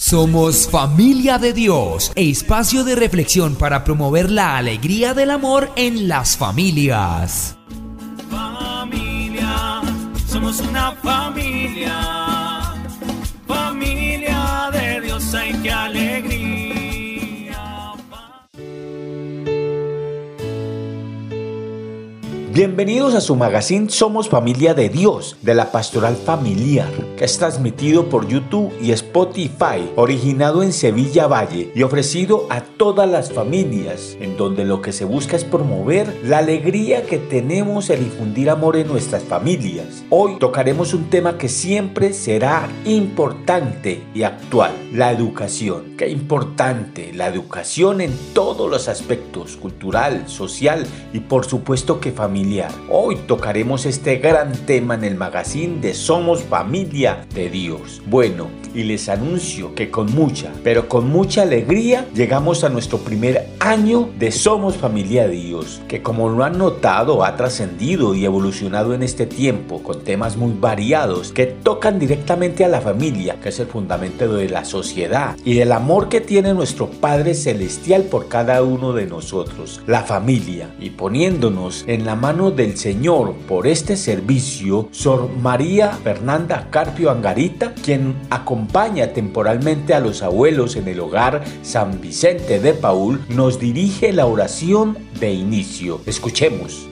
Somos familia de Dios, espacio de reflexión para promover la alegría del amor en las familias. Familia, somos una familia, familia de Dios, hay que alegría. Bienvenidos a su magazine Somos Familia de Dios, de la Pastoral Familiar, que es transmitido por YouTube y Spotify, originado en Sevilla Valle y ofrecido a todas las familias, en donde lo que se busca es promover la alegría que tenemos al difundir amor en nuestras familias. Hoy tocaremos un tema que siempre será importante y actual, la educación. Qué importante la educación en todos los aspectos, cultural, social y por supuesto que familiar Hoy tocaremos este gran tema en el magazine de Somos Familia de Dios. Bueno, y les anuncio que con mucha, pero con mucha alegría llegamos a nuestro primer año de Somos Familia de Dios, que como lo han notado ha trascendido y evolucionado en este tiempo con temas muy variados que tocan directamente a la familia, que es el fundamento de la sociedad y del amor que tiene nuestro Padre Celestial por cada uno de nosotros, la familia, y poniéndonos en la mano del Señor por este servicio, Sor María Fernanda Carpio Angarita, quien acompaña temporalmente a los abuelos en el hogar San Vicente de Paul, nos dirige la oración de inicio. Escuchemos.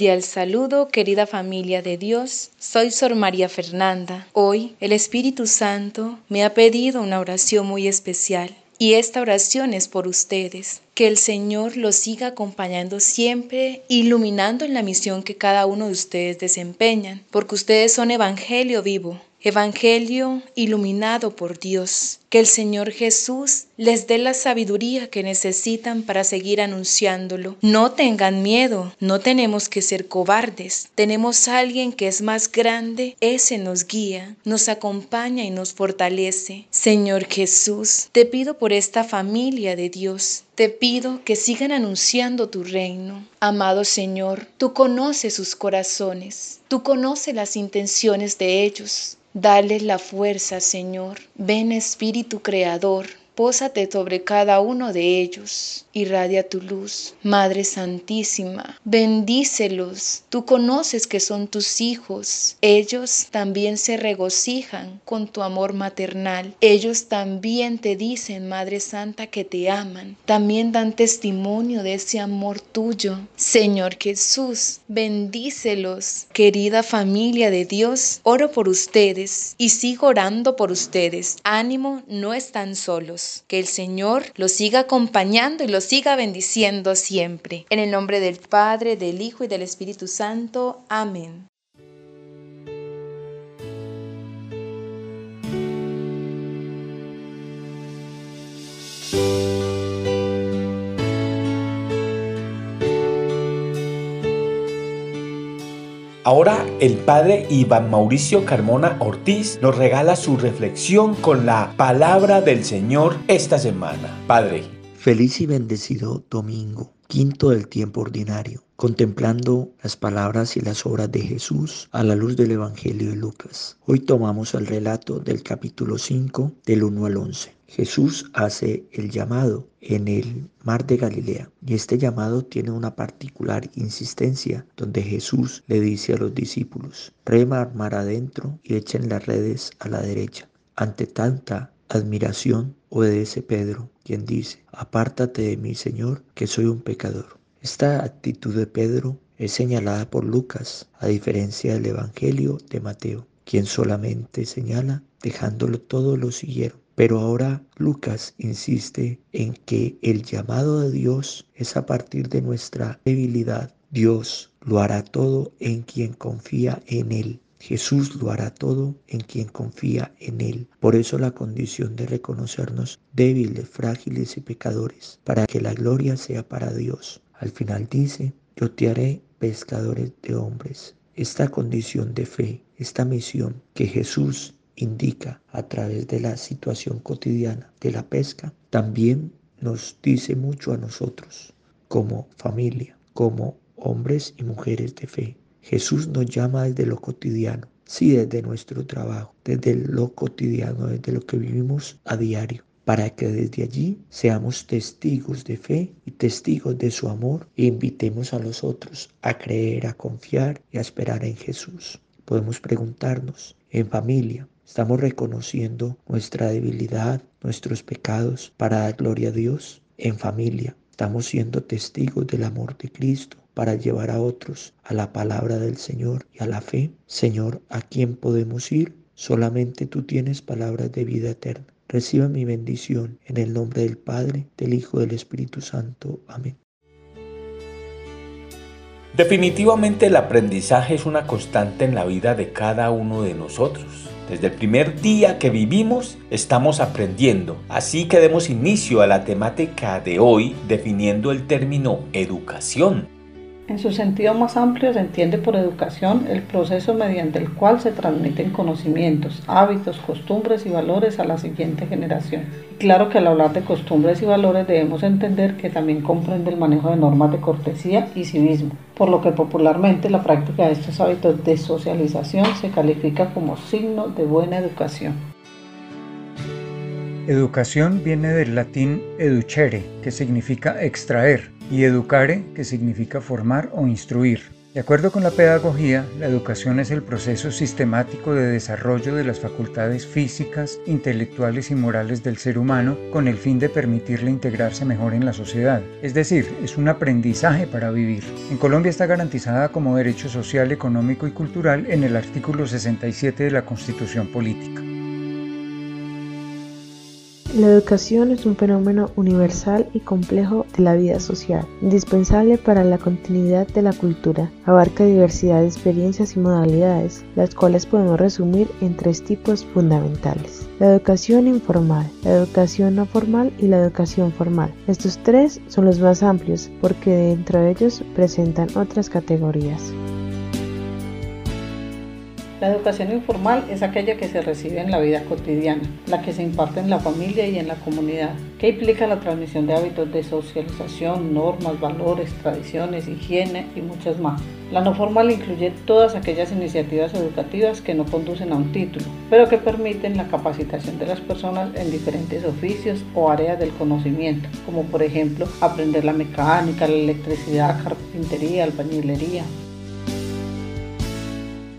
Cordial saludo, querida familia de Dios. Soy Sor María Fernanda. Hoy el Espíritu Santo me ha pedido una oración muy especial. Y esta oración es por ustedes. Que el Señor los siga acompañando siempre, iluminando en la misión que cada uno de ustedes desempeñan, porque ustedes son Evangelio vivo, Evangelio iluminado por Dios. Que el Señor Jesús les dé la sabiduría que necesitan para seguir anunciándolo. No tengan miedo, no tenemos que ser cobardes. Tenemos a alguien que es más grande, ese nos guía, nos acompaña y nos fortalece. Señor Jesús, te pido por esta familia de Dios. Te pido que sigan anunciando tu reino. Amado Señor, tú conoces sus corazones, tú conoces las intenciones de ellos. Dale la fuerza, Señor. Ven Espíritu Creador, pósate sobre cada uno de ellos irradia tu luz. Madre Santísima, bendícelos. Tú conoces que son tus hijos. Ellos también se regocijan con tu amor maternal. Ellos también te dicen, Madre Santa, que te aman. También dan testimonio de ese amor tuyo. Señor Jesús, bendícelos. Querida familia de Dios, oro por ustedes y sigo orando por ustedes. Ánimo, no están solos. Que el Señor los siga acompañando y los siga bendiciendo siempre. En el nombre del Padre, del Hijo y del Espíritu Santo. Amén. Ahora el padre Iván Mauricio Carmona Ortiz nos regala su reflexión con la palabra del Señor esta semana. Padre. Feliz y bendecido domingo, quinto del tiempo ordinario, contemplando las palabras y las obras de Jesús a la luz del Evangelio de Lucas. Hoy tomamos el relato del capítulo 5 del 1 al 11. Jesús hace el llamado en el mar de Galilea y este llamado tiene una particular insistencia donde Jesús le dice a los discípulos, rema mar adentro y echen las redes a la derecha. Ante tanta admiración obedece Pedro, quien dice, apártate de mí, Señor, que soy un pecador. Esta actitud de Pedro es señalada por Lucas, a diferencia del Evangelio de Mateo, quien solamente señala, dejándolo todo lo siguieron. Pero ahora Lucas insiste en que el llamado de Dios es a partir de nuestra debilidad. Dios lo hará todo en quien confía en Él. Jesús lo hará todo en quien confía en Él. Por eso la condición de reconocernos débiles, frágiles y pecadores, para que la gloria sea para Dios. Al final dice, yo te haré pescadores de hombres. Esta condición de fe, esta misión que Jesús indica a través de la situación cotidiana de la pesca, también nos dice mucho a nosotros como familia, como hombres y mujeres de fe. Jesús nos llama desde lo cotidiano, sí desde nuestro trabajo, desde lo cotidiano, desde lo que vivimos a diario, para que desde allí seamos testigos de fe y testigos de su amor e invitemos a los otros a creer, a confiar y a esperar en Jesús. Podemos preguntarnos, en familia, ¿estamos reconociendo nuestra debilidad, nuestros pecados para dar gloria a Dios? En familia, ¿estamos siendo testigos del amor de Cristo para llevar a otros a la palabra del Señor y a la fe. Señor, ¿a quién podemos ir? Solamente tú tienes palabras de vida eterna. Reciba mi bendición en el nombre del Padre, del Hijo y del Espíritu Santo. Amén. Definitivamente el aprendizaje es una constante en la vida de cada uno de nosotros. Desde el primer día que vivimos estamos aprendiendo. Así que demos inicio a la temática de hoy definiendo el término educación. En su sentido más amplio se entiende por educación el proceso mediante el cual se transmiten conocimientos, hábitos, costumbres y valores a la siguiente generación. Y claro que al hablar de costumbres y valores debemos entender que también comprende el manejo de normas de cortesía y civismo, por lo que popularmente la práctica de estos hábitos de socialización se califica como signo de buena educación. Educación viene del latín educere, que significa extraer, y educare, que significa formar o instruir. De acuerdo con la pedagogía, la educación es el proceso sistemático de desarrollo de las facultades físicas, intelectuales y morales del ser humano con el fin de permitirle integrarse mejor en la sociedad. Es decir, es un aprendizaje para vivir. En Colombia está garantizada como derecho social, económico y cultural en el artículo 67 de la Constitución Política. La educación es un fenómeno universal y complejo de la vida social, indispensable para la continuidad de la cultura. Abarca diversidad de experiencias y modalidades, las cuales podemos resumir en tres tipos fundamentales. La educación informal, la educación no formal y la educación formal. Estos tres son los más amplios porque dentro de ellos presentan otras categorías. La educación informal es aquella que se recibe en la vida cotidiana, la que se imparte en la familia y en la comunidad, que implica la transmisión de hábitos de socialización, normas, valores, tradiciones, higiene y muchas más. La no formal incluye todas aquellas iniciativas educativas que no conducen a un título, pero que permiten la capacitación de las personas en diferentes oficios o áreas del conocimiento, como por ejemplo aprender la mecánica, la electricidad, carpintería, albañilería,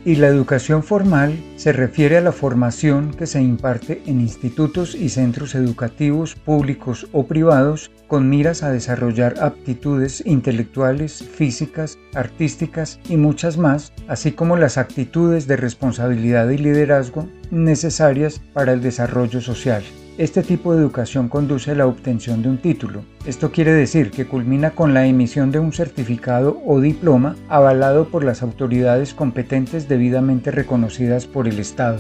y la educación formal se refiere a la formación que se imparte en institutos y centros educativos públicos o privados con miras a desarrollar aptitudes intelectuales, físicas, artísticas y muchas más, así como las actitudes de responsabilidad y liderazgo necesarias para el desarrollo social. Este tipo de educación conduce a la obtención de un título. Esto quiere decir que culmina con la emisión de un certificado o diploma avalado por las autoridades competentes debidamente reconocidas por el Estado.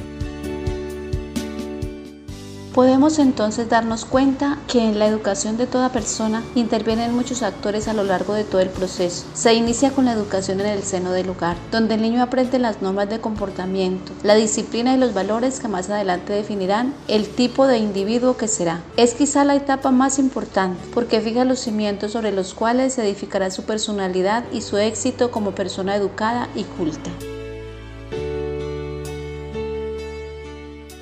Podemos entonces darnos cuenta que en la educación de toda persona intervienen muchos actores a lo largo de todo el proceso. Se inicia con la educación en el seno del hogar, donde el niño aprende las normas de comportamiento, la disciplina y los valores que más adelante definirán el tipo de individuo que será. Es quizá la etapa más importante porque fija los cimientos sobre los cuales se edificará su personalidad y su éxito como persona educada y culta.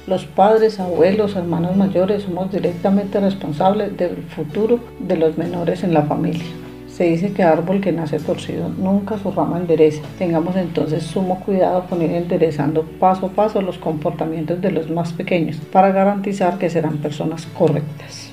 Los padres, abuelos, hermanos mayores somos directamente responsables del futuro de los menores en la familia. Se dice que árbol que nace torcido nunca su rama endereza. Tengamos entonces sumo cuidado con ir enderezando paso a paso los comportamientos de los más pequeños para garantizar que serán personas correctas.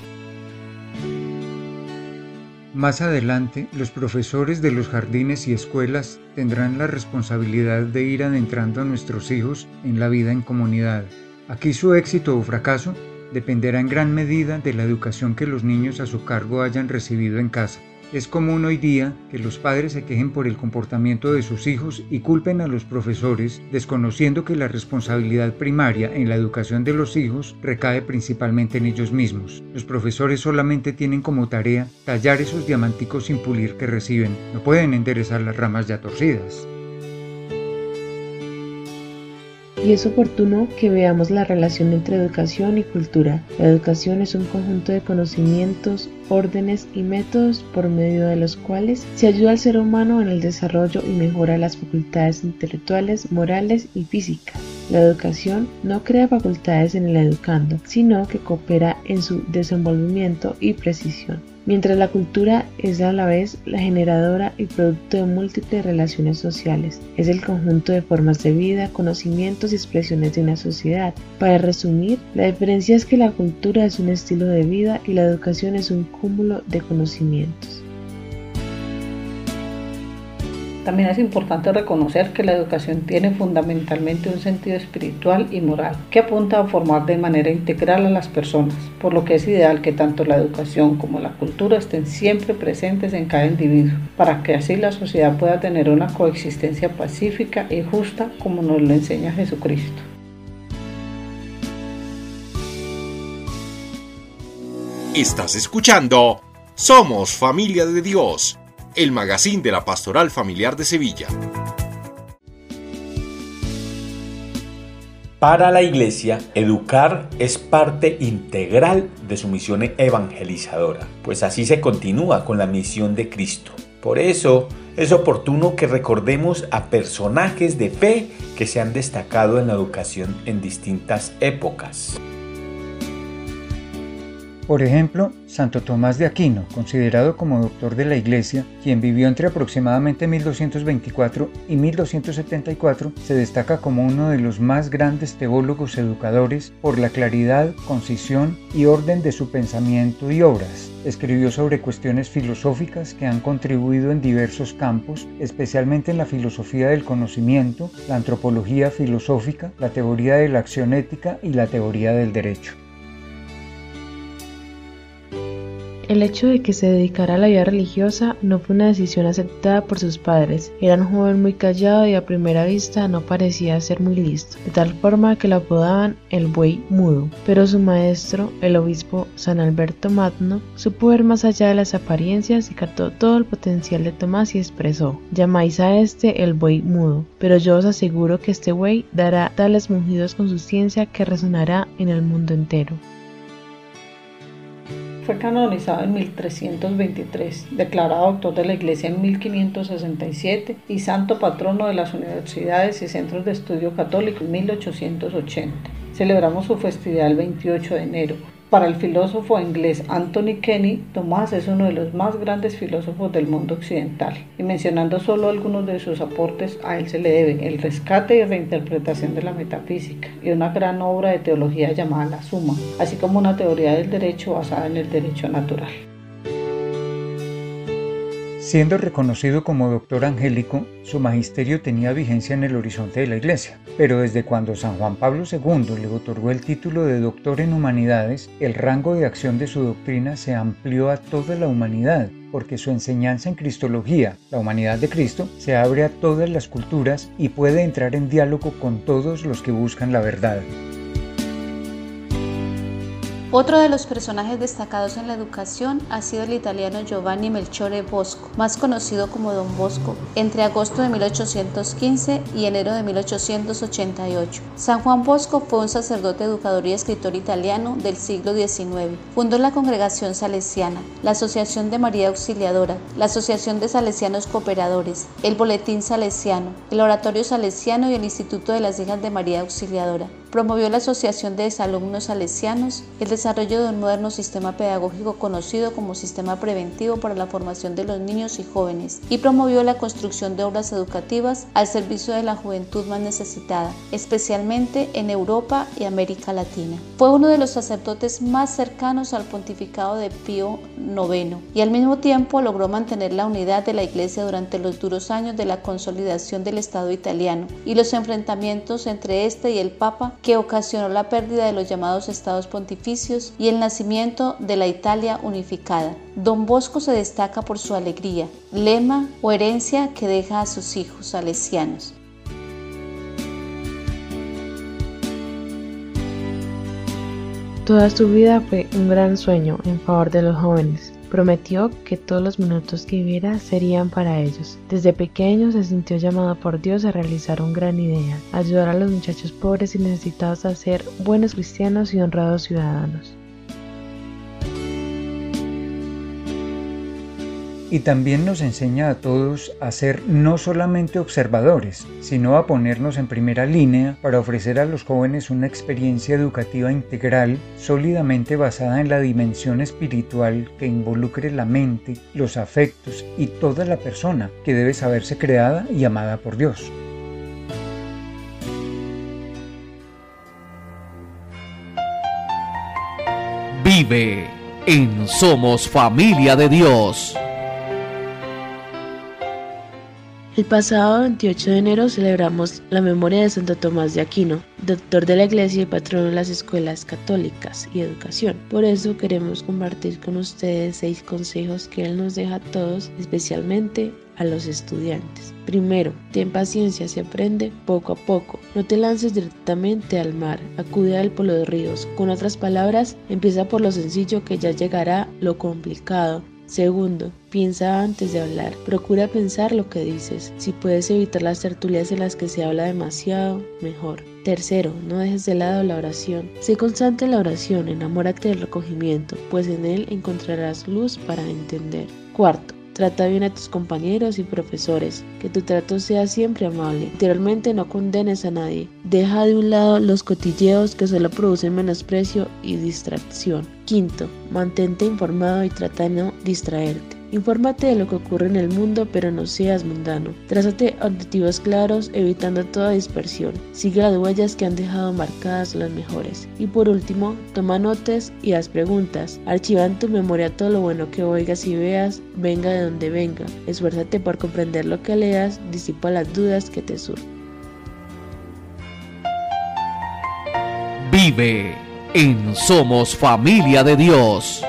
Más adelante, los profesores de los jardines y escuelas tendrán la responsabilidad de ir adentrando a nuestros hijos en la vida en comunidad, Aquí su éxito o fracaso dependerá en gran medida de la educación que los niños a su cargo hayan recibido en casa. Es común hoy día que los padres se quejen por el comportamiento de sus hijos y culpen a los profesores, desconociendo que la responsabilidad primaria en la educación de los hijos recae principalmente en ellos mismos. Los profesores solamente tienen como tarea tallar esos diamanticos sin pulir que reciben, no pueden enderezar las ramas ya torcidas. Y es oportuno que veamos la relación entre educación y cultura. La educación es un conjunto de conocimientos, órdenes y métodos por medio de los cuales se ayuda al ser humano en el desarrollo y mejora las facultades intelectuales, morales y físicas. La educación no crea facultades en el educando, sino que coopera en su desenvolvimiento y precisión mientras la cultura es a la vez la generadora y producto de múltiples relaciones sociales. Es el conjunto de formas de vida, conocimientos y expresiones de una sociedad. Para resumir, la diferencia es que la cultura es un estilo de vida y la educación es un cúmulo de conocimientos. También es importante reconocer que la educación tiene fundamentalmente un sentido espiritual y moral que apunta a formar de manera integral a las personas, por lo que es ideal que tanto la educación como la cultura estén siempre presentes en cada individuo, para que así la sociedad pueda tener una coexistencia pacífica y justa como nos lo enseña Jesucristo. Estás escuchando Somos Familia de Dios el magazine de la Pastoral Familiar de Sevilla. Para la Iglesia, educar es parte integral de su misión evangelizadora, pues así se continúa con la misión de Cristo. Por eso es oportuno que recordemos a personajes de fe que se han destacado en la educación en distintas épocas. Por ejemplo, Santo Tomás de Aquino, considerado como doctor de la Iglesia, quien vivió entre aproximadamente 1224 y 1274, se destaca como uno de los más grandes teólogos educadores por la claridad, concisión y orden de su pensamiento y obras. Escribió sobre cuestiones filosóficas que han contribuido en diversos campos, especialmente en la filosofía del conocimiento, la antropología filosófica, la teoría de la acción ética y la teoría del derecho. El hecho de que se dedicara a la vida religiosa no fue una decisión aceptada por sus padres. Era un joven muy callado y a primera vista no parecía ser muy listo, de tal forma que lo apodaban el buey mudo. Pero su maestro, el obispo San Alberto Magno, supo ver más allá de las apariencias y captó todo el potencial de Tomás y expresó, llamáis a este el buey mudo, pero yo os aseguro que este buey dará tales mugidos con su ciencia que resonará en el mundo entero. Fue canonizado en 1323, declarado doctor de la Iglesia en 1567 y santo patrono de las universidades y centros de estudio católico en 1880. Celebramos su festividad el 28 de enero. Para el filósofo inglés Anthony Kenny, Tomás es uno de los más grandes filósofos del mundo occidental, y mencionando solo algunos de sus aportes, a él se le debe el rescate y reinterpretación de la metafísica, y una gran obra de teología llamada La Suma, así como una teoría del derecho basada en el derecho natural. Siendo reconocido como doctor angélico, su magisterio tenía vigencia en el horizonte de la Iglesia, pero desde cuando San Juan Pablo II le otorgó el título de doctor en humanidades, el rango de acción de su doctrina se amplió a toda la humanidad, porque su enseñanza en Cristología, la humanidad de Cristo, se abre a todas las culturas y puede entrar en diálogo con todos los que buscan la verdad. Otro de los personajes destacados en la educación ha sido el italiano Giovanni Melchiore Bosco, más conocido como Don Bosco, entre agosto de 1815 y enero de 1888. San Juan Bosco fue un sacerdote, educador y escritor italiano del siglo XIX. Fundó la Congregación Salesiana, la Asociación de María Auxiliadora, la Asociación de Salesianos Cooperadores, el Boletín Salesiano, el Oratorio Salesiano y el Instituto de las Hijas de María Auxiliadora. Promovió la Asociación de Desalumnos Salesianos, el desarrollo de un moderno sistema pedagógico conocido como Sistema Preventivo para la Formación de los Niños y Jóvenes y promovió la construcción de obras educativas al servicio de la juventud más necesitada, especialmente en Europa y América Latina. Fue uno de los sacerdotes más cercanos al pontificado de Pío IX y al mismo tiempo logró mantener la unidad de la Iglesia durante los duros años de la consolidación del Estado italiano y los enfrentamientos entre este y el Papa que ocasionó la pérdida de los llamados estados pontificios y el nacimiento de la Italia unificada. Don Bosco se destaca por su alegría, lema o herencia que deja a sus hijos salesianos. Toda su vida fue un gran sueño en favor de los jóvenes. Prometió que todos los minutos que viviera serían para ellos. Desde pequeño se sintió llamado por Dios a realizar un gran idea, ayudar a los muchachos pobres y necesitados a ser buenos cristianos y honrados ciudadanos. Y también nos enseña a todos a ser no solamente observadores, sino a ponernos en primera línea para ofrecer a los jóvenes una experiencia educativa integral sólidamente basada en la dimensión espiritual que involucre la mente, los afectos y toda la persona que debe saberse creada y amada por Dios. Vive en Somos Familia de Dios. El pasado 28 de enero celebramos la memoria de Santo Tomás de Aquino, doctor de la Iglesia y patrono de las escuelas católicas y educación. Por eso queremos compartir con ustedes seis consejos que él nos deja a todos, especialmente a los estudiantes. Primero, ten paciencia, se aprende poco a poco. No te lances directamente al mar, acude al polo de ríos. Con otras palabras, empieza por lo sencillo que ya llegará lo complicado. Segundo, piensa antes de hablar. Procura pensar lo que dices. Si puedes evitar las tertulias en las que se habla demasiado, mejor. Tercero, no dejes de lado la oración. Sé constante en la oración, enamórate del recogimiento, pues en él encontrarás luz para entender. Cuarto, Trata bien a tus compañeros y profesores, que tu trato sea siempre amable. Literalmente no condenes a nadie. Deja de un lado los cotilleos que solo producen menosprecio y distracción. Quinto, mantente informado y trata de no distraerte. Infórmate de lo que ocurre en el mundo, pero no seas mundano. Trázate objetivos claros, evitando toda dispersión. Sigue las huellas que han dejado marcadas las mejores. Y por último, toma notas y haz preguntas. Archiva en tu memoria todo lo bueno que oigas y veas, venga de donde venga. Esfuérzate por comprender lo que leas, disipa las dudas que te surgen. Vive en Somos Familia de Dios.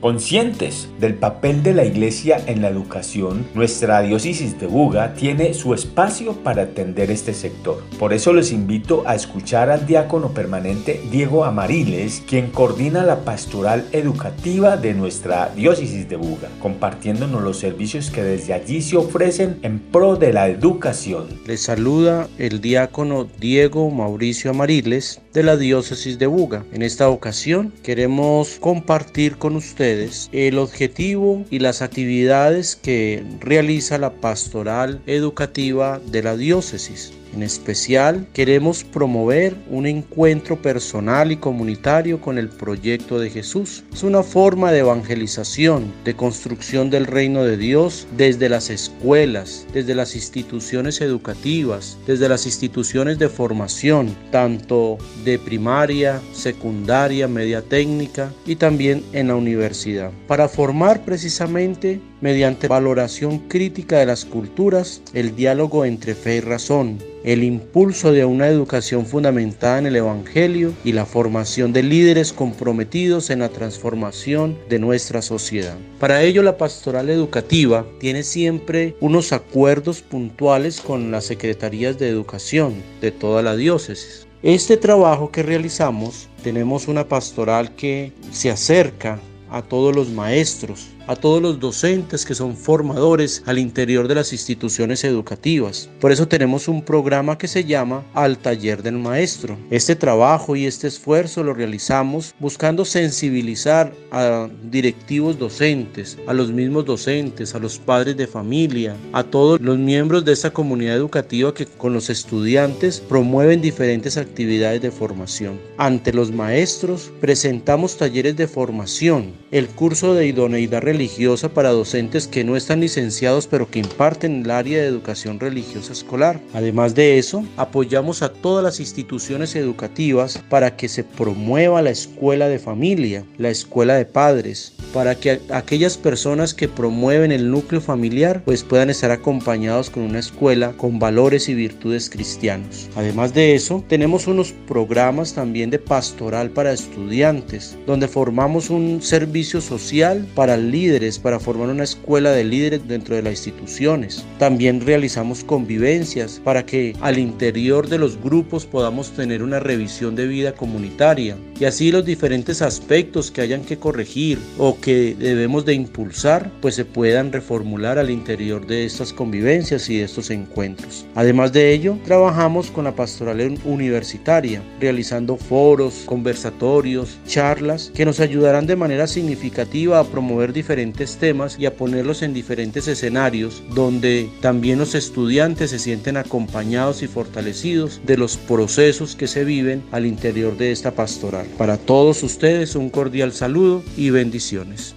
Conscientes del papel de la Iglesia en la educación, nuestra diócesis de Buga tiene su espacio para atender este sector. Por eso les invito a escuchar al diácono permanente Diego Amariles, quien coordina la pastoral educativa de nuestra diócesis de Buga, compartiéndonos los servicios que desde allí se ofrecen en pro de la educación. Les saluda el diácono Diego Mauricio Amariles de la diócesis de Buga. En esta ocasión queremos compartir con ustedes el objetivo y las actividades que realiza la pastoral educativa de la diócesis. En especial, queremos promover un encuentro personal y comunitario con el proyecto de Jesús. Es una forma de evangelización, de construcción del reino de Dios desde las escuelas, desde las instituciones educativas, desde las instituciones de formación, tanto de primaria, secundaria, media técnica y también en la universidad, para formar precisamente mediante valoración crítica de las culturas, el diálogo entre fe y razón, el impulso de una educación fundamentada en el Evangelio y la formación de líderes comprometidos en la transformación de nuestra sociedad. Para ello la pastoral educativa tiene siempre unos acuerdos puntuales con las secretarías de educación de toda la diócesis. Este trabajo que realizamos tenemos una pastoral que se acerca a todos los maestros, a todos los docentes que son formadores al interior de las instituciones educativas. Por eso tenemos un programa que se llama Al Taller del Maestro. Este trabajo y este esfuerzo lo realizamos buscando sensibilizar a directivos docentes, a los mismos docentes, a los padres de familia, a todos los miembros de esta comunidad educativa que con los estudiantes promueven diferentes actividades de formación. Ante los maestros presentamos talleres de formación, el curso de idoneidad religiosa para docentes que no están licenciados pero que imparten el área de educación religiosa escolar. Además de eso, apoyamos a todas las instituciones educativas para que se promueva la escuela de familia, la escuela de padres, para que aquellas personas que promueven el núcleo familiar pues puedan estar acompañados con una escuela con valores y virtudes cristianos. Además de eso, tenemos unos programas también de pastoral para estudiantes, donde formamos un servicio social para líderes, para formar una escuela de líderes dentro de las instituciones. También realizamos convivencias para que al interior de los grupos podamos tener una revisión de vida comunitaria y así los diferentes aspectos que hayan que corregir o que debemos de impulsar pues se puedan reformular al interior de estas convivencias y de estos encuentros. Además de ello, trabajamos con la pastoral universitaria, realizando foros, conversatorios, charlas que nos ayudarán de manera significativa a promover diferentes temas y a ponerlos en diferentes escenarios donde también los estudiantes se sienten acompañados y fortalecidos de los procesos que se viven al interior de esta pastoral. Para todos ustedes un cordial saludo y bendiciones.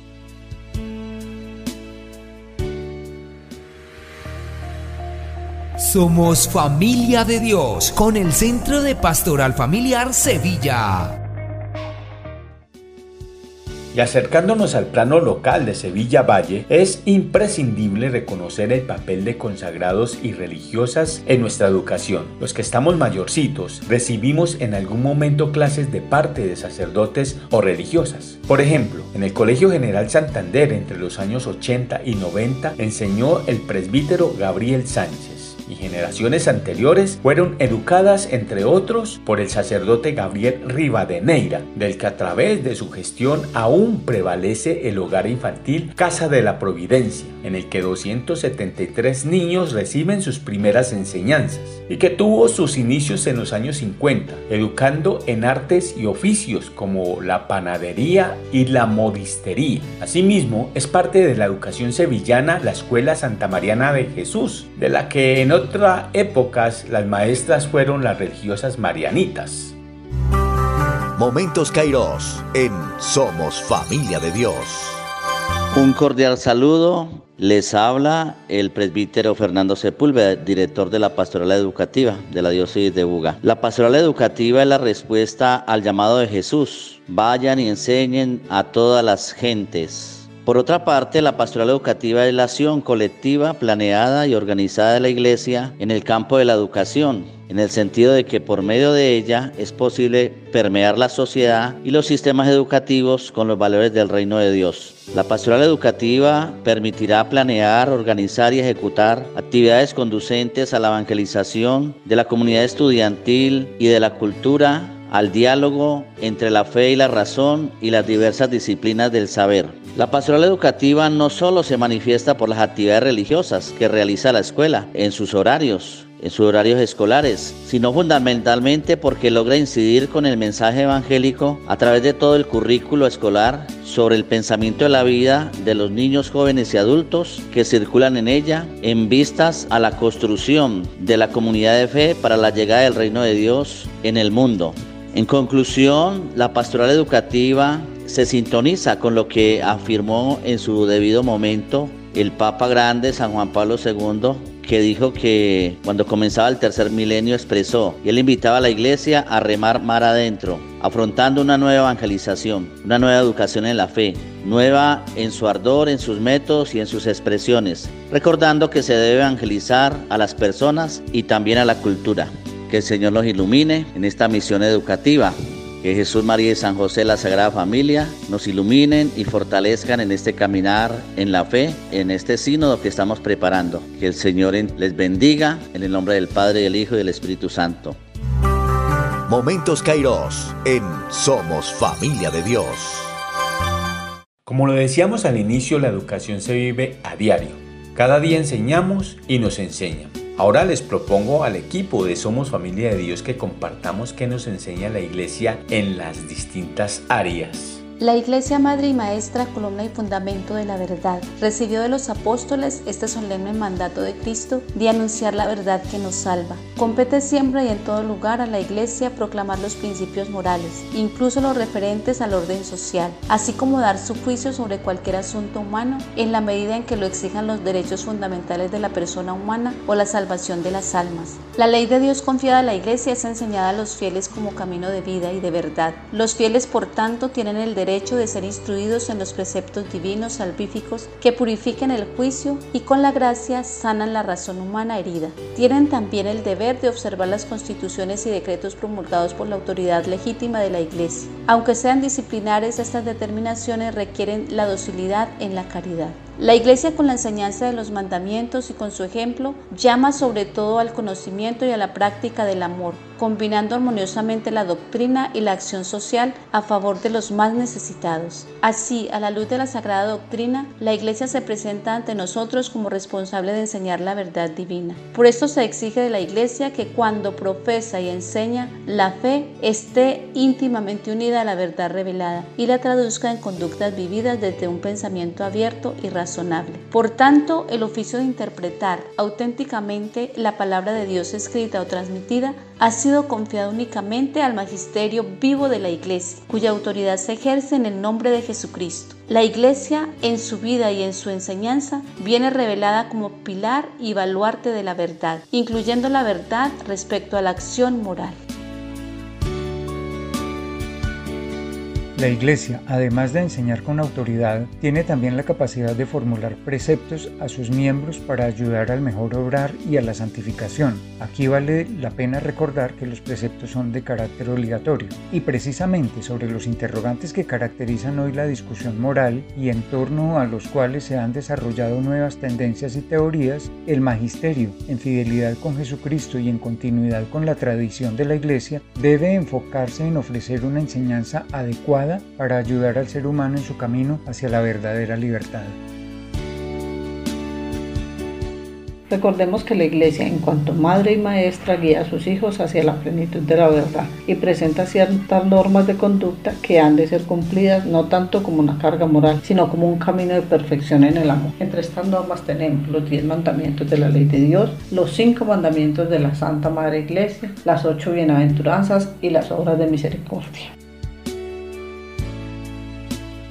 Somos familia de Dios con el Centro de Pastoral Familiar Sevilla. Y acercándonos al plano local de Sevilla Valle, es imprescindible reconocer el papel de consagrados y religiosas en nuestra educación. Los que estamos mayorcitos recibimos en algún momento clases de parte de sacerdotes o religiosas. Por ejemplo, en el Colegio General Santander entre los años 80 y 90 enseñó el presbítero Gabriel Sánchez y generaciones anteriores fueron educadas, entre otros, por el sacerdote Gabriel Rivadeneira, del que a través de su gestión aún prevalece el hogar infantil Casa de la Providencia, en el que 273 niños reciben sus primeras enseñanzas, y que tuvo sus inicios en los años 50, educando en artes y oficios como la panadería y la modistería. Asimismo, es parte de la educación sevillana la Escuela Santa Mariana de Jesús, de la que en otras épocas las maestras fueron las religiosas marianitas. Momentos Kairos en Somos Familia de Dios. Un cordial saludo. Les habla el presbítero Fernando Sepúlveda, director de la Pastoral Educativa de la Diócesis de Buga. La Pastoral Educativa es la respuesta al llamado de Jesús. Vayan y enseñen a todas las gentes por otra parte, la pastoral educativa es la acción colectiva, planeada y organizada de la Iglesia en el campo de la educación, en el sentido de que por medio de ella es posible permear la sociedad y los sistemas educativos con los valores del reino de Dios. La pastoral educativa permitirá planear, organizar y ejecutar actividades conducentes a la evangelización de la comunidad estudiantil y de la cultura al diálogo entre la fe y la razón y las diversas disciplinas del saber. La pastoral educativa no solo se manifiesta por las actividades religiosas que realiza la escuela en sus horarios, en sus horarios escolares, sino fundamentalmente porque logra incidir con el mensaje evangélico a través de todo el currículo escolar sobre el pensamiento de la vida de los niños, jóvenes y adultos que circulan en ella en vistas a la construcción de la comunidad de fe para la llegada del reino de Dios en el mundo. En conclusión, la pastoral educativa se sintoniza con lo que afirmó en su debido momento el Papa Grande San Juan Pablo II, que dijo que cuando comenzaba el tercer milenio expresó, y él invitaba a la iglesia a remar mar adentro, afrontando una nueva evangelización, una nueva educación en la fe, nueva en su ardor, en sus métodos y en sus expresiones, recordando que se debe evangelizar a las personas y también a la cultura. Que el Señor nos ilumine en esta misión educativa. Que Jesús, María y San José, la Sagrada Familia, nos iluminen y fortalezcan en este caminar en la fe, en este sínodo que estamos preparando. Que el Señor les bendiga en el nombre del Padre, del Hijo y del Espíritu Santo. Momentos Kairos en Somos Familia de Dios. Como lo decíamos al inicio, la educación se vive a diario. Cada día enseñamos y nos enseñan. Ahora les propongo al equipo de Somos Familia de Dios que compartamos qué nos enseña la iglesia en las distintas áreas. La Iglesia Madre y Maestra, columna y fundamento de la verdad, recibió de los apóstoles este solemne mandato de Cristo de anunciar la verdad que nos salva. Compete siempre y en todo lugar a la Iglesia proclamar los principios morales, incluso los referentes al orden social, así como dar su juicio sobre cualquier asunto humano en la medida en que lo exijan los derechos fundamentales de la persona humana o la salvación de las almas. La ley de Dios confiada a la Iglesia es enseñada a los fieles como camino de vida y de verdad. Los fieles, por tanto, tienen el derecho derecho de ser instruidos en los preceptos divinos salvíficos que purifiquen el juicio y con la gracia sanan la razón humana herida. Tienen también el deber de observar las constituciones y decretos promulgados por la autoridad legítima de la Iglesia. Aunque sean disciplinares, estas determinaciones requieren la docilidad en la caridad. La Iglesia con la enseñanza de los mandamientos y con su ejemplo llama sobre todo al conocimiento y a la práctica del amor, combinando armoniosamente la doctrina y la acción social a favor de los más necesitados. Así, a la luz de la sagrada doctrina, la Iglesia se presenta ante nosotros como responsable de enseñar la verdad divina. Por esto se exige de la Iglesia que cuando profesa y enseña la fe esté íntimamente unida a la verdad revelada y la traduzca en conductas vividas desde un pensamiento abierto y racional por tanto, el oficio de interpretar auténticamente la palabra de Dios escrita o transmitida ha sido confiado únicamente al magisterio vivo de la Iglesia, cuya autoridad se ejerce en el nombre de Jesucristo. La Iglesia, en su vida y en su enseñanza, viene revelada como pilar y baluarte de la verdad, incluyendo la verdad respecto a la acción moral. La Iglesia, además de enseñar con autoridad, tiene también la capacidad de formular preceptos a sus miembros para ayudar al mejor obrar y a la santificación. Aquí vale la pena recordar que los preceptos son de carácter obligatorio y precisamente sobre los interrogantes que caracterizan hoy la discusión moral y en torno a los cuales se han desarrollado nuevas tendencias y teorías, el magisterio, en fidelidad con Jesucristo y en continuidad con la tradición de la Iglesia, debe enfocarse en ofrecer una enseñanza adecuada para ayudar al ser humano en su camino hacia la verdadera libertad. Recordemos que la Iglesia, en cuanto madre y maestra, guía a sus hijos hacia la plenitud de la verdad y presenta ciertas normas de conducta que han de ser cumplidas no tanto como una carga moral, sino como un camino de perfección en el amor. Entre estas normas tenemos los diez mandamientos de la ley de Dios, los cinco mandamientos de la Santa Madre Iglesia, las ocho bienaventuranzas y las obras de misericordia.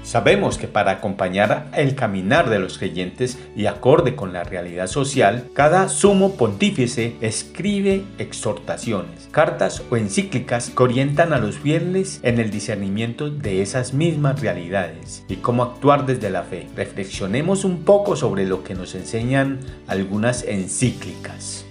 Sabemos que para acompañar el caminar de los creyentes y acorde con la realidad social, cada sumo pontífice escribe exhortaciones, cartas o encíclicas que orientan a los fieles en el discernimiento de esas mismas realidades y cómo actuar desde la fe. Reflexionemos un poco sobre lo que nos enseñan algunas encíclicas.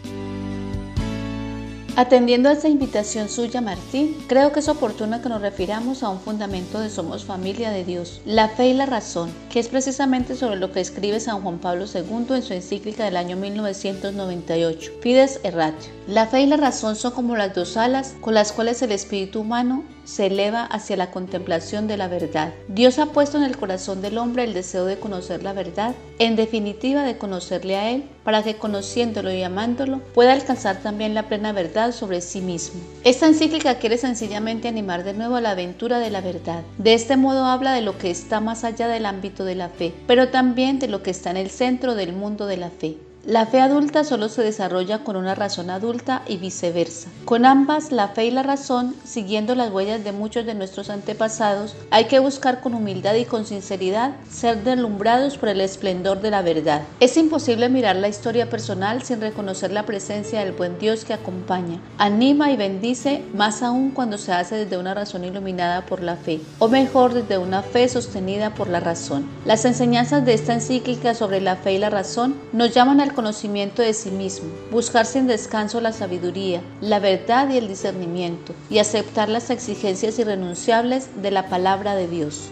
Atendiendo a esta invitación suya, Martín, creo que es oportuno que nos refiramos a un fundamento de Somos Familia de Dios, la fe y la razón, que es precisamente sobre lo que escribe San Juan Pablo II en su encíclica del año 1998, Fides Erratio. La fe y la razón son como las dos alas con las cuales el espíritu humano se eleva hacia la contemplación de la verdad. Dios ha puesto en el corazón del hombre el deseo de conocer la verdad, en definitiva de conocerle a Él, para que conociéndolo y amándolo pueda alcanzar también la plena verdad sobre sí mismo. Esta encíclica quiere sencillamente animar de nuevo a la aventura de la verdad. De este modo habla de lo que está más allá del ámbito de la fe, pero también de lo que está en el centro del mundo de la fe. La fe adulta solo se desarrolla con una razón adulta y viceversa. Con ambas, la fe y la razón, siguiendo las huellas de muchos de nuestros antepasados, hay que buscar con humildad y con sinceridad ser deslumbrados por el esplendor de la verdad. Es imposible mirar la historia personal sin reconocer la presencia del buen Dios que acompaña, anima y bendice, más aún cuando se hace desde una razón iluminada por la fe, o mejor desde una fe sostenida por la razón. Las enseñanzas de esta encíclica sobre la fe y la razón nos llaman al conocimiento de sí mismo, buscar sin descanso la sabiduría, la verdad y el discernimiento, y aceptar las exigencias irrenunciables de la palabra de Dios.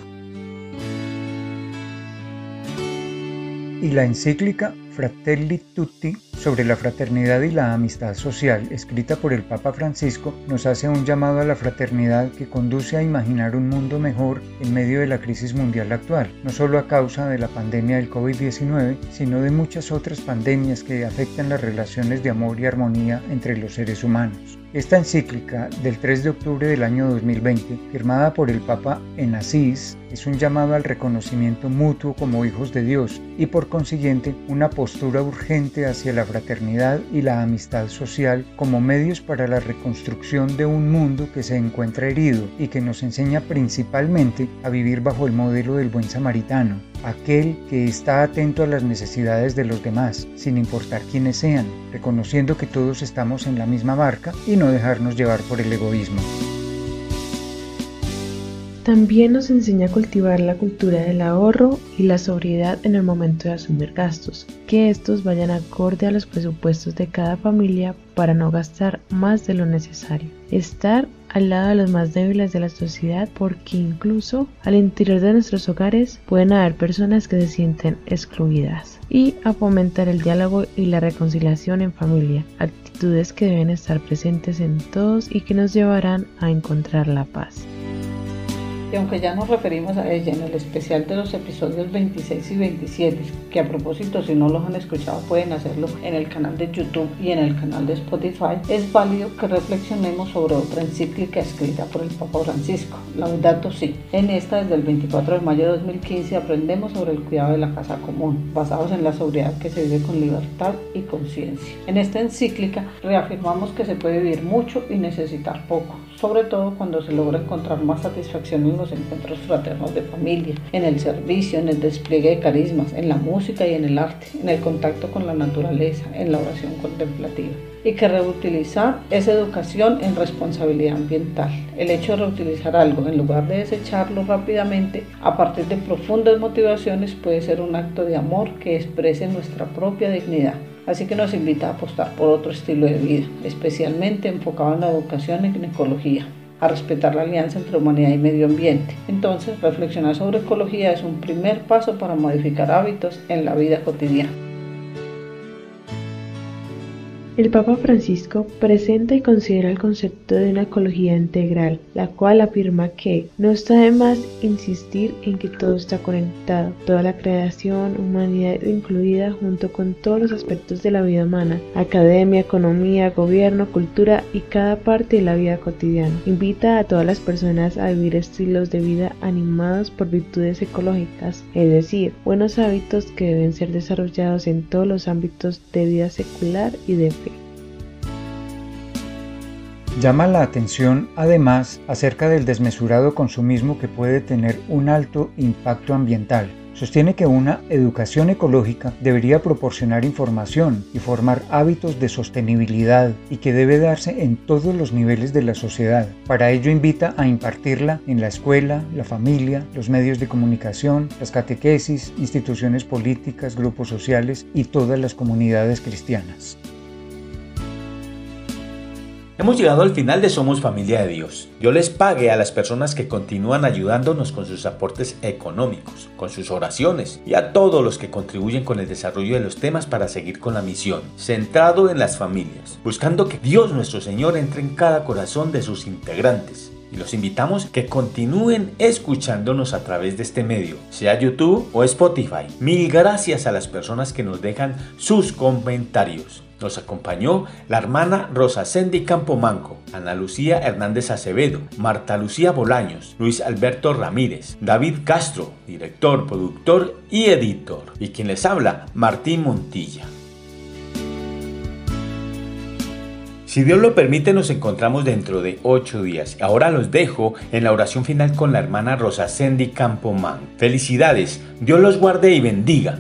Y la encíclica Fratelli Tutti sobre la fraternidad y la amistad social, escrita por el Papa Francisco, nos hace un llamado a la fraternidad que conduce a imaginar un mundo mejor en medio de la crisis mundial actual, no solo a causa de la pandemia del COVID-19, sino de muchas otras pandemias que afectan las relaciones de amor y armonía entre los seres humanos. Esta encíclica del 3 de octubre del año 2020, firmada por el Papa en Asís, es un llamado al reconocimiento mutuo como hijos de Dios y por consiguiente una postura urgente hacia la fraternidad y la amistad social como medios para la reconstrucción de un mundo que se encuentra herido y que nos enseña principalmente a vivir bajo el modelo del buen samaritano, aquel que está atento a las necesidades de los demás, sin importar quiénes sean, reconociendo que todos estamos en la misma barca y no dejarnos llevar por el egoísmo. También nos enseña a cultivar la cultura del ahorro y la sobriedad en el momento de asumir gastos, que estos vayan acorde a los presupuestos de cada familia para no gastar más de lo necesario. Estar al lado de los más débiles de la sociedad porque incluso al interior de nuestros hogares pueden haber personas que se sienten excluidas y a fomentar el diálogo y la reconciliación en familia, actitudes que deben estar presentes en todos y que nos llevarán a encontrar la paz y aunque ya nos referimos a ella en el especial de los episodios 26 y 27, que a propósito si no los han escuchado pueden hacerlo en el canal de YouTube y en el canal de Spotify, es válido que reflexionemos sobre otra encíclica escrita por el Papa Francisco, Laudato Si. En esta, desde el 24 de mayo de 2015, aprendemos sobre el cuidado de la casa común, basados en la sobriedad que se vive con libertad y conciencia. En esta encíclica reafirmamos que se puede vivir mucho y necesitar poco, sobre todo cuando se logra encontrar más satisfacción en los encuentros fraternos de familia, en el servicio, en el despliegue de carismas, en la música y en el arte, en el contacto con la naturaleza, en la oración contemplativa. Y que reutilizar es educación en responsabilidad ambiental. El hecho de reutilizar algo en lugar de desecharlo rápidamente a partir de profundas motivaciones puede ser un acto de amor que exprese nuestra propia dignidad. Así que nos invita a apostar por otro estilo de vida, especialmente enfocado en la educación en ecología a respetar la alianza entre humanidad y medio ambiente. Entonces, reflexionar sobre ecología es un primer paso para modificar hábitos en la vida cotidiana. El Papa Francisco presenta y considera el concepto de una ecología integral, la cual afirma que no está de más insistir en que todo está conectado, toda la creación, humanidad incluida junto con todos los aspectos de la vida humana, academia, economía, gobierno, cultura y cada parte de la vida cotidiana. Invita a todas las personas a vivir estilos de vida animados por virtudes ecológicas, es decir, buenos hábitos que deben ser desarrollados en todos los ámbitos de vida secular y de. Llama la atención además acerca del desmesurado consumismo que puede tener un alto impacto ambiental. Sostiene que una educación ecológica debería proporcionar información y formar hábitos de sostenibilidad y que debe darse en todos los niveles de la sociedad. Para ello invita a impartirla en la escuela, la familia, los medios de comunicación, las catequesis, instituciones políticas, grupos sociales y todas las comunidades cristianas. Hemos llegado al final de Somos Familia de Dios. Yo les pague a las personas que continúan ayudándonos con sus aportes económicos, con sus oraciones y a todos los que contribuyen con el desarrollo de los temas para seguir con la misión, centrado en las familias, buscando que Dios nuestro Señor entre en cada corazón de sus integrantes y los invitamos que continúen escuchándonos a través de este medio, sea YouTube o Spotify. Mil gracias a las personas que nos dejan sus comentarios. Nos acompañó la hermana Rosa Cendi Campomanco, Ana Lucía Hernández Acevedo, Marta Lucía Bolaños, Luis Alberto Ramírez, David Castro, director, productor y editor. Y quien les habla, Martín Montilla. Si Dios lo permite, nos encontramos dentro de ocho días. Ahora los dejo en la oración final con la hermana Rosa Cendi Campomán. Felicidades, Dios los guarde y bendiga.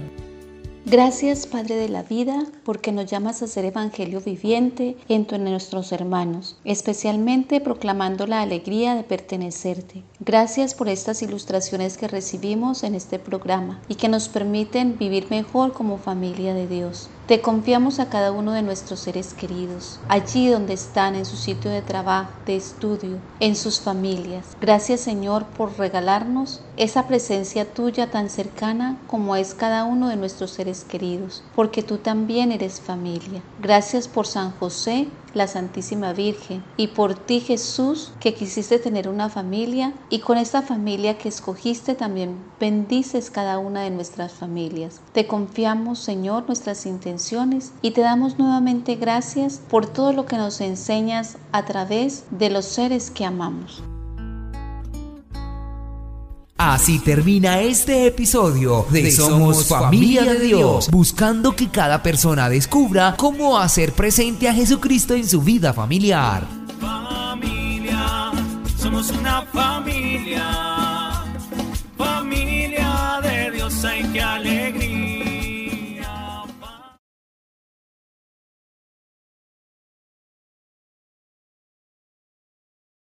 Gracias, Padre de la vida, porque nos llamas a ser evangelio viviente entre nuestros hermanos, especialmente proclamando la alegría de pertenecerte. Gracias por estas ilustraciones que recibimos en este programa y que nos permiten vivir mejor como familia de Dios. Te confiamos a cada uno de nuestros seres queridos, allí donde están, en su sitio de trabajo, de estudio, en sus familias. Gracias Señor por regalarnos esa presencia tuya tan cercana como es cada uno de nuestros seres queridos, porque tú también eres familia. Gracias por San José la Santísima Virgen, y por ti Jesús, que quisiste tener una familia, y con esta familia que escogiste también bendices cada una de nuestras familias. Te confiamos, Señor, nuestras intenciones y te damos nuevamente gracias por todo lo que nos enseñas a través de los seres que amamos. Así termina este episodio de Somos Familia de Dios, buscando que cada persona descubra cómo hacer presente a Jesucristo en su vida familiar. Familia, somos una familia, familia de Dios, hay que alegría.